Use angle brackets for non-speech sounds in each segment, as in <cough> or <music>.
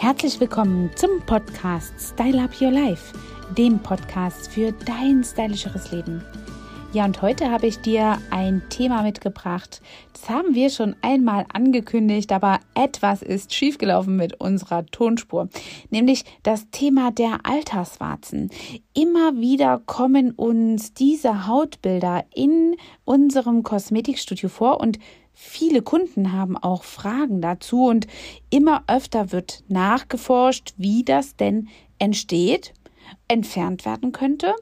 Herzlich willkommen zum Podcast Style Up Your Life, dem Podcast für dein stylischeres Leben. Ja, und heute habe ich dir ein Thema mitgebracht. Das haben wir schon einmal angekündigt, aber etwas ist schiefgelaufen mit unserer Tonspur, nämlich das Thema der Alterswarzen. Immer wieder kommen uns diese Hautbilder in unserem Kosmetikstudio vor und Viele Kunden haben auch Fragen dazu und immer öfter wird nachgeforscht, wie das denn entsteht, entfernt werden könnte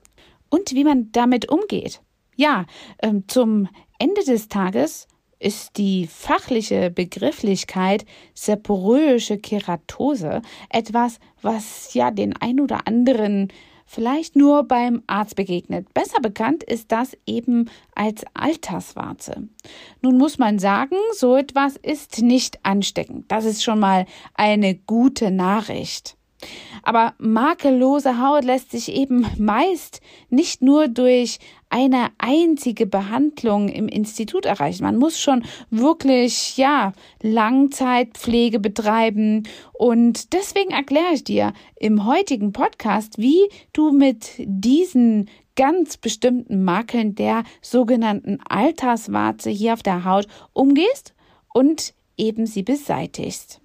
und wie man damit umgeht. Ja, ähm, zum Ende des Tages ist die fachliche Begrifflichkeit seborrhoische Keratose etwas, was ja den ein oder anderen vielleicht nur beim Arzt begegnet. Besser bekannt ist das eben als Alterswarze. Nun muss man sagen, so etwas ist nicht ansteckend. Das ist schon mal eine gute Nachricht. Aber makellose Haut lässt sich eben meist nicht nur durch eine einzige Behandlung im Institut erreichen. Man muss schon wirklich, ja, Langzeitpflege betreiben. Und deswegen erkläre ich dir im heutigen Podcast, wie du mit diesen ganz bestimmten Makeln der sogenannten Alterswarze hier auf der Haut umgehst und eben sie beseitigst.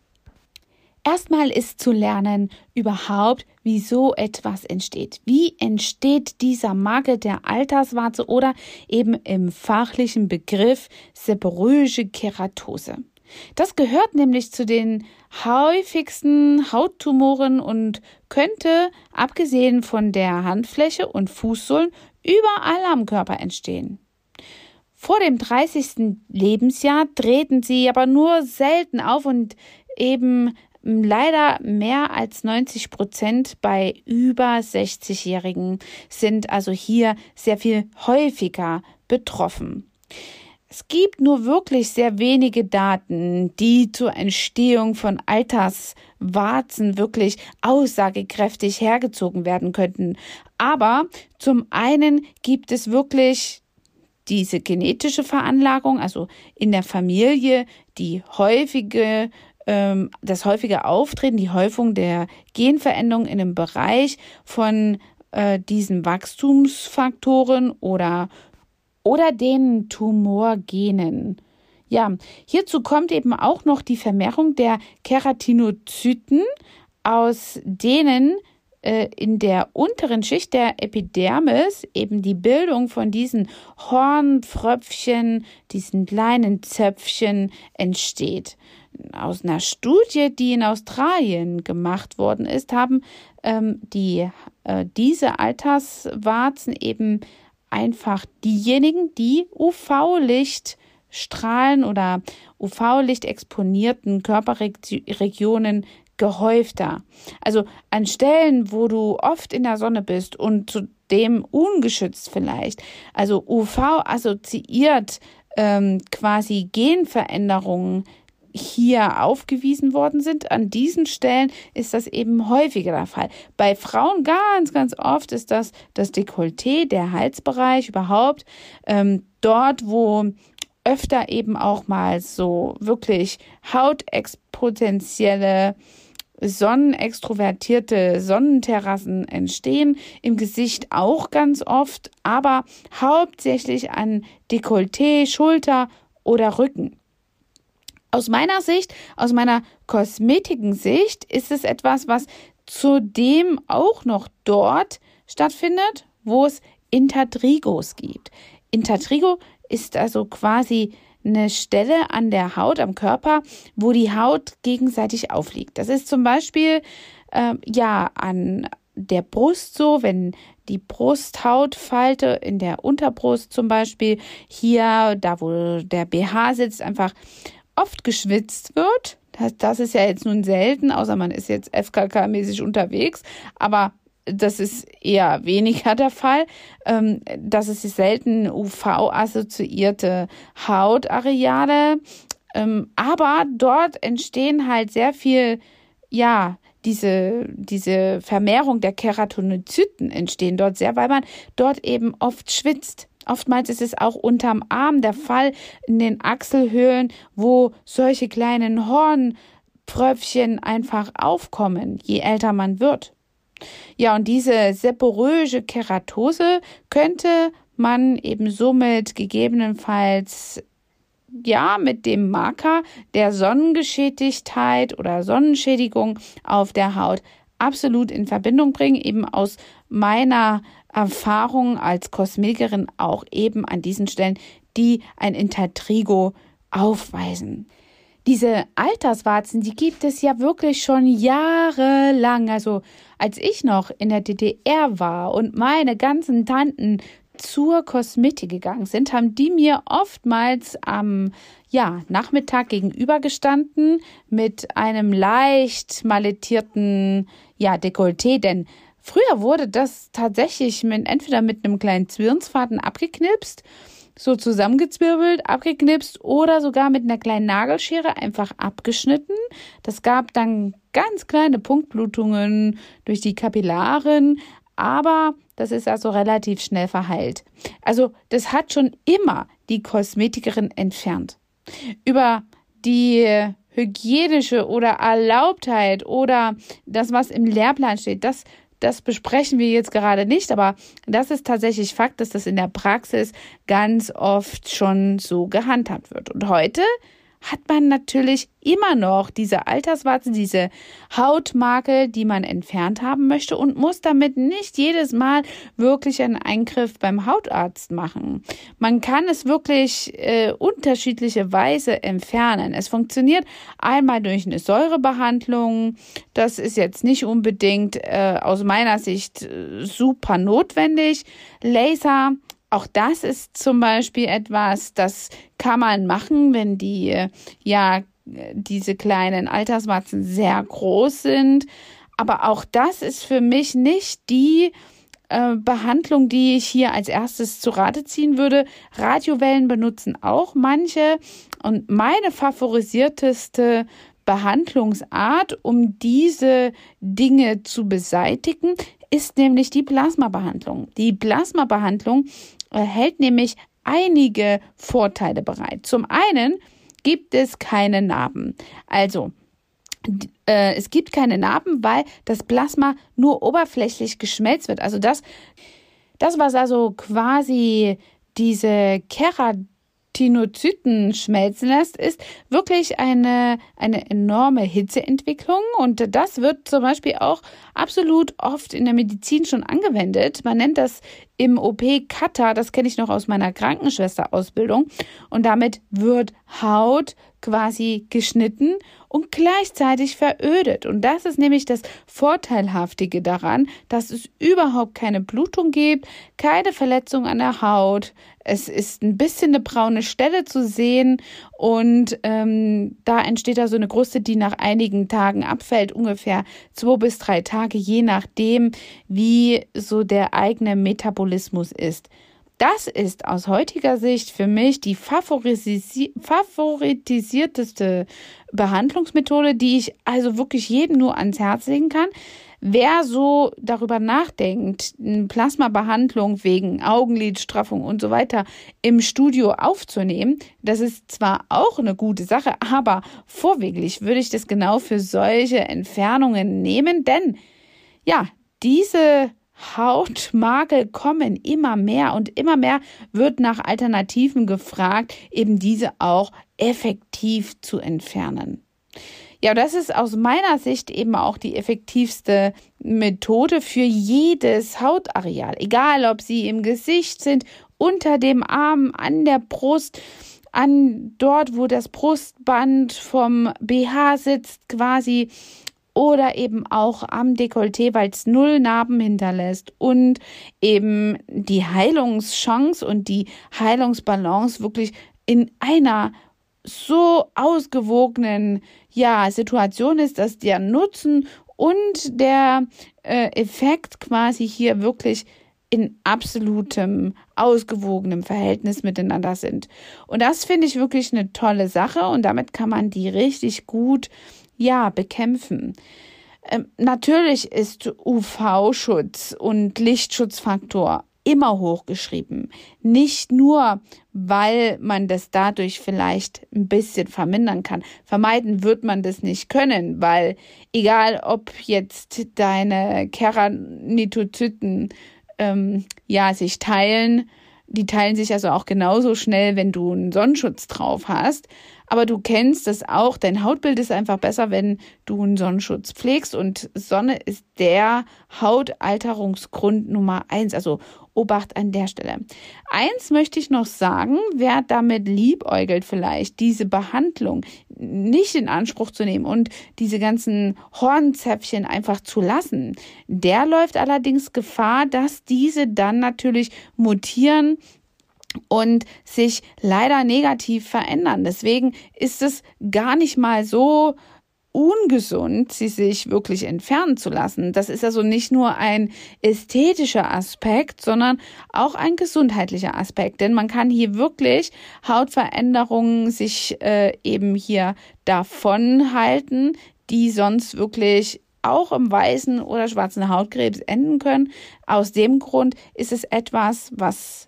Erstmal ist zu lernen überhaupt, wie so etwas entsteht. Wie entsteht dieser Makel der Alterswarze oder eben im fachlichen Begriff seborrhoische Keratose. Das gehört nämlich zu den häufigsten Hauttumoren und könnte, abgesehen von der Handfläche und Fußsohlen, überall am Körper entstehen. Vor dem 30. Lebensjahr treten sie aber nur selten auf und eben Leider mehr als 90 Prozent bei über 60-Jährigen sind also hier sehr viel häufiger betroffen. Es gibt nur wirklich sehr wenige Daten, die zur Entstehung von Alterswarzen wirklich aussagekräftig hergezogen werden könnten. Aber zum einen gibt es wirklich diese genetische Veranlagung, also in der Familie die häufige ähm, das häufige Auftreten, die Häufung der Genveränderungen in einem Bereich von äh, diesen Wachstumsfaktoren oder, oder den Tumorgenen. Ja, hierzu kommt eben auch noch die Vermehrung der Keratinozyten, aus denen äh, in der unteren Schicht der Epidermis eben die Bildung von diesen Hornpfröpfchen, diesen kleinen Zöpfchen entsteht. Aus einer Studie, die in Australien gemacht worden ist, haben ähm, die, äh, diese Alterswarzen eben einfach diejenigen, die UV-Licht strahlen oder UV-Licht exponierten Körperregionen gehäufter. Also an Stellen, wo du oft in der Sonne bist und zudem ungeschützt vielleicht. Also UV assoziiert ähm, quasi Genveränderungen hier aufgewiesen worden sind. An diesen Stellen ist das eben häufiger der Fall. Bei Frauen ganz, ganz oft ist das das Dekolleté, der Halsbereich überhaupt. Ähm, dort, wo öfter eben auch mal so wirklich hautexpotenzielle sonnenextrovertierte Sonnenterrassen entstehen, im Gesicht auch ganz oft, aber hauptsächlich an Dekolleté, Schulter oder Rücken. Aus meiner Sicht, aus meiner Kosmetikensicht, ist es etwas, was zudem auch noch dort stattfindet, wo es Intertrigos gibt. Intertrigo ist also quasi eine Stelle an der Haut, am Körper, wo die Haut gegenseitig aufliegt. Das ist zum Beispiel äh, ja an der Brust so, wenn die Brusthautfalte in der Unterbrust zum Beispiel hier, da wo der BH sitzt, einfach oft geschwitzt wird. Das, das ist ja jetzt nun selten, außer man ist jetzt FKK-mäßig unterwegs, aber das ist eher weniger der Fall. Ähm, das ist selten UV-assoziierte Hautareale. Ähm, aber dort entstehen halt sehr viel, ja, diese, diese Vermehrung der Keratinozyten entstehen dort sehr, weil man dort eben oft schwitzt. Oftmals ist es auch unterm Arm der Fall, in den Achselhöhlen, wo solche kleinen Pfröpfchen einfach aufkommen, je älter man wird. Ja, und diese seborrhoische Keratose könnte man eben somit gegebenenfalls ja mit dem Marker der Sonnengeschädigtheit oder Sonnenschädigung auf der Haut absolut in Verbindung bringen, eben aus meiner Erfahrung als Kosmetikerin auch eben an diesen Stellen, die ein Intertrigo aufweisen. Diese Alterswarzen, die gibt es ja wirklich schon jahrelang. Also als ich noch in der DDR war und meine ganzen Tanten zur Kosmetik gegangen sind, haben die mir oftmals am ja, Nachmittag gegenübergestanden mit einem leicht malettierten ja, Dekolleté, denn früher wurde das tatsächlich mit, entweder mit einem kleinen Zwirnsfaden abgeknipst so zusammengezwirbelt, abgeknipst oder sogar mit einer kleinen Nagelschere einfach abgeschnitten. Das gab dann ganz kleine Punktblutungen durch die Kapillaren, aber das ist also relativ schnell verheilt. Also das hat schon immer die Kosmetikerin entfernt. Über die hygienische oder Erlaubtheit oder das, was im Lehrplan steht, das das besprechen wir jetzt gerade nicht, aber das ist tatsächlich Fakt, dass das in der Praxis ganz oft schon so gehandhabt wird. Und heute hat man natürlich immer noch diese Alterswarzen, diese Hautmakel, die man entfernt haben möchte und muss damit nicht jedes Mal wirklich einen Eingriff beim Hautarzt machen. Man kann es wirklich äh, unterschiedliche Weise entfernen. Es funktioniert einmal durch eine Säurebehandlung. Das ist jetzt nicht unbedingt äh, aus meiner Sicht äh, super notwendig. Laser auch das ist zum Beispiel etwas, das kann man machen, wenn die, ja, diese kleinen Altersmatzen sehr groß sind. Aber auch das ist für mich nicht die äh, Behandlung, die ich hier als erstes zu Rate ziehen würde. Radiowellen benutzen auch manche. Und meine favorisierteste Behandlungsart, um diese Dinge zu beseitigen, ist nämlich die Plasmabehandlung. Die Plasmabehandlung hält nämlich einige Vorteile bereit. Zum einen gibt es keine Narben. Also, äh, es gibt keine Narben, weil das Plasma nur oberflächlich geschmelzt wird. Also das, das was also quasi diese Kerat Tinozyten schmelzen lässt, ist wirklich eine, eine enorme Hitzeentwicklung. Und das wird zum Beispiel auch absolut oft in der Medizin schon angewendet. Man nennt das im OP Kata, das kenne ich noch aus meiner Krankenschwesterausbildung. Und damit wird Haut quasi geschnitten und gleichzeitig verödet. Und das ist nämlich das Vorteilhaftige daran, dass es überhaupt keine Blutung gibt, keine Verletzung an der Haut. Es ist ein bisschen eine braune Stelle zu sehen und ähm, da entsteht da so eine Kruste, die nach einigen Tagen abfällt, ungefähr zwei bis drei Tage, je nachdem, wie so der eigene Metabolismus ist. Das ist aus heutiger Sicht für mich die favoritisierteste Behandlungsmethode, die ich also wirklich jedem nur ans Herz legen kann. Wer so darüber nachdenkt, eine Plasmabehandlung wegen Augenlidstraffung und so weiter im Studio aufzunehmen, das ist zwar auch eine gute Sache, aber vorwiegend würde ich das genau für solche Entfernungen nehmen, denn ja, diese Hautmakel kommen immer mehr und immer mehr wird nach Alternativen gefragt, eben diese auch effektiv zu entfernen. Ja, das ist aus meiner Sicht eben auch die effektivste Methode für jedes Hautareal, egal ob sie im Gesicht sind, unter dem Arm, an der Brust, an dort, wo das Brustband vom BH sitzt, quasi oder eben auch am Dekolleté, weil es null Narben hinterlässt und eben die Heilungschance und die Heilungsbalance wirklich in einer so ausgewogenen ja Situation ist, dass der Nutzen und der äh, Effekt quasi hier wirklich in absolutem, ausgewogenem Verhältnis miteinander sind. Und das finde ich wirklich eine tolle Sache und damit kann man die richtig gut ja, bekämpfen. Ähm, natürlich ist UV-Schutz und Lichtschutzfaktor immer hochgeschrieben. Nicht nur, weil man das dadurch vielleicht ein bisschen vermindern kann. Vermeiden wird man das nicht können, weil egal ob jetzt deine Keratinozyten ähm, ja sich teilen, die teilen sich also auch genauso schnell, wenn du einen Sonnenschutz drauf hast. Aber du kennst es auch, dein Hautbild ist einfach besser, wenn du einen Sonnenschutz pflegst. Und Sonne ist der Hautalterungsgrund Nummer eins. Also Obacht an der Stelle. Eins möchte ich noch sagen, wer damit liebäugelt vielleicht, diese Behandlung nicht in Anspruch zu nehmen und diese ganzen Hornzäpfchen einfach zu lassen, der läuft allerdings Gefahr, dass diese dann natürlich mutieren und sich leider negativ verändern. Deswegen ist es gar nicht mal so ungesund, sie sich wirklich entfernen zu lassen. Das ist also nicht nur ein ästhetischer Aspekt, sondern auch ein gesundheitlicher Aspekt. Denn man kann hier wirklich Hautveränderungen sich äh, eben hier davon halten, die sonst wirklich auch im weißen oder schwarzen Hautkrebs enden können. Aus dem Grund ist es etwas, was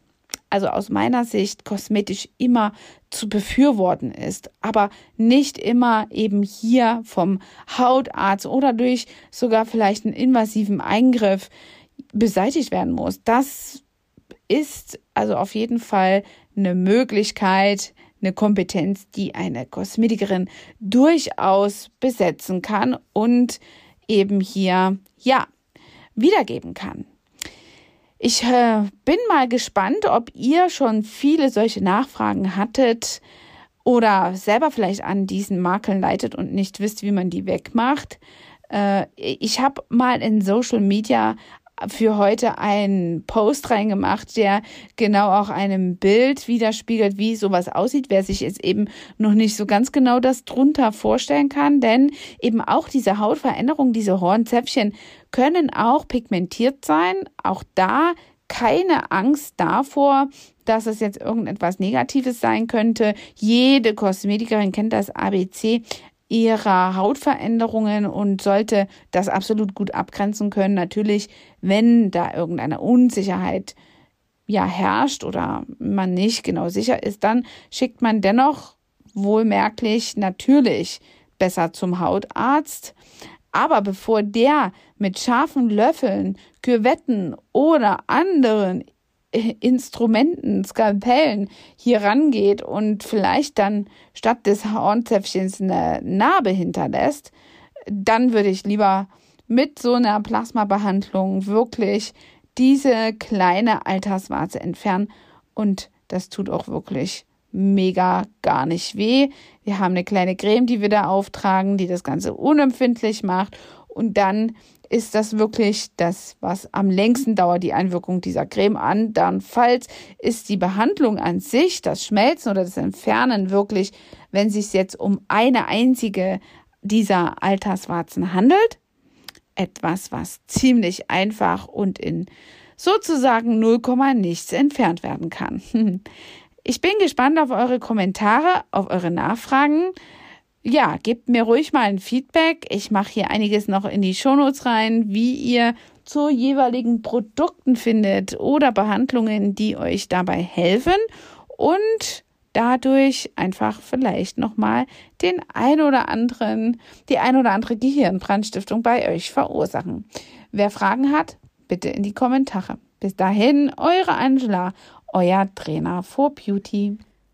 also aus meiner Sicht kosmetisch immer zu befürworten ist, aber nicht immer eben hier vom Hautarzt oder durch sogar vielleicht einen invasiven Eingriff beseitigt werden muss. Das ist also auf jeden Fall eine Möglichkeit, eine Kompetenz, die eine Kosmetikerin durchaus besetzen kann und eben hier, ja, wiedergeben kann. Ich äh, bin mal gespannt, ob ihr schon viele solche Nachfragen hattet oder selber vielleicht an diesen Makeln leitet und nicht wisst, wie man die wegmacht. Äh, ich habe mal in Social Media für heute einen Post reingemacht, der genau auch einem Bild widerspiegelt, wie sowas aussieht, wer sich jetzt eben noch nicht so ganz genau das drunter vorstellen kann, denn eben auch diese Hautveränderungen, diese Hornzäpfchen können auch pigmentiert sein. Auch da keine Angst davor, dass es jetzt irgendetwas Negatives sein könnte. Jede Kosmetikerin kennt das ABC ihrer Hautveränderungen und sollte das absolut gut abgrenzen können. Natürlich, wenn da irgendeine Unsicherheit ja herrscht oder man nicht genau sicher ist, dann schickt man dennoch wohlmerklich natürlich besser zum Hautarzt. Aber bevor der mit scharfen Löffeln, Küvetten oder anderen Instrumenten, Skalpellen hier rangeht und vielleicht dann statt des Hornzäpfchens eine Narbe hinterlässt, dann würde ich lieber mit so einer Plasmabehandlung wirklich diese kleine Alterswarze entfernen und das tut auch wirklich mega gar nicht weh. Wir haben eine kleine Creme, die wir da auftragen, die das Ganze unempfindlich macht und dann ist das wirklich das, was am längsten dauert, die Einwirkung dieser Creme. Andernfalls ist die Behandlung an sich, das Schmelzen oder das Entfernen wirklich, wenn es sich jetzt um eine einzige dieser Alterswarzen handelt, etwas, was ziemlich einfach und in sozusagen 0, nichts entfernt werden kann. <laughs> Ich bin gespannt auf eure Kommentare, auf eure Nachfragen ja, gebt mir ruhig mal ein Feedback. Ich mache hier einiges noch in die Shownotes rein, wie ihr zu jeweiligen Produkten findet oder Behandlungen, die euch dabei helfen und dadurch einfach vielleicht nochmal den ein oder anderen, die ein oder andere Gehirnbrandstiftung bei euch verursachen. Wer Fragen hat, bitte in die Kommentare. Bis dahin, eure Angela, euer Trainer for Beauty.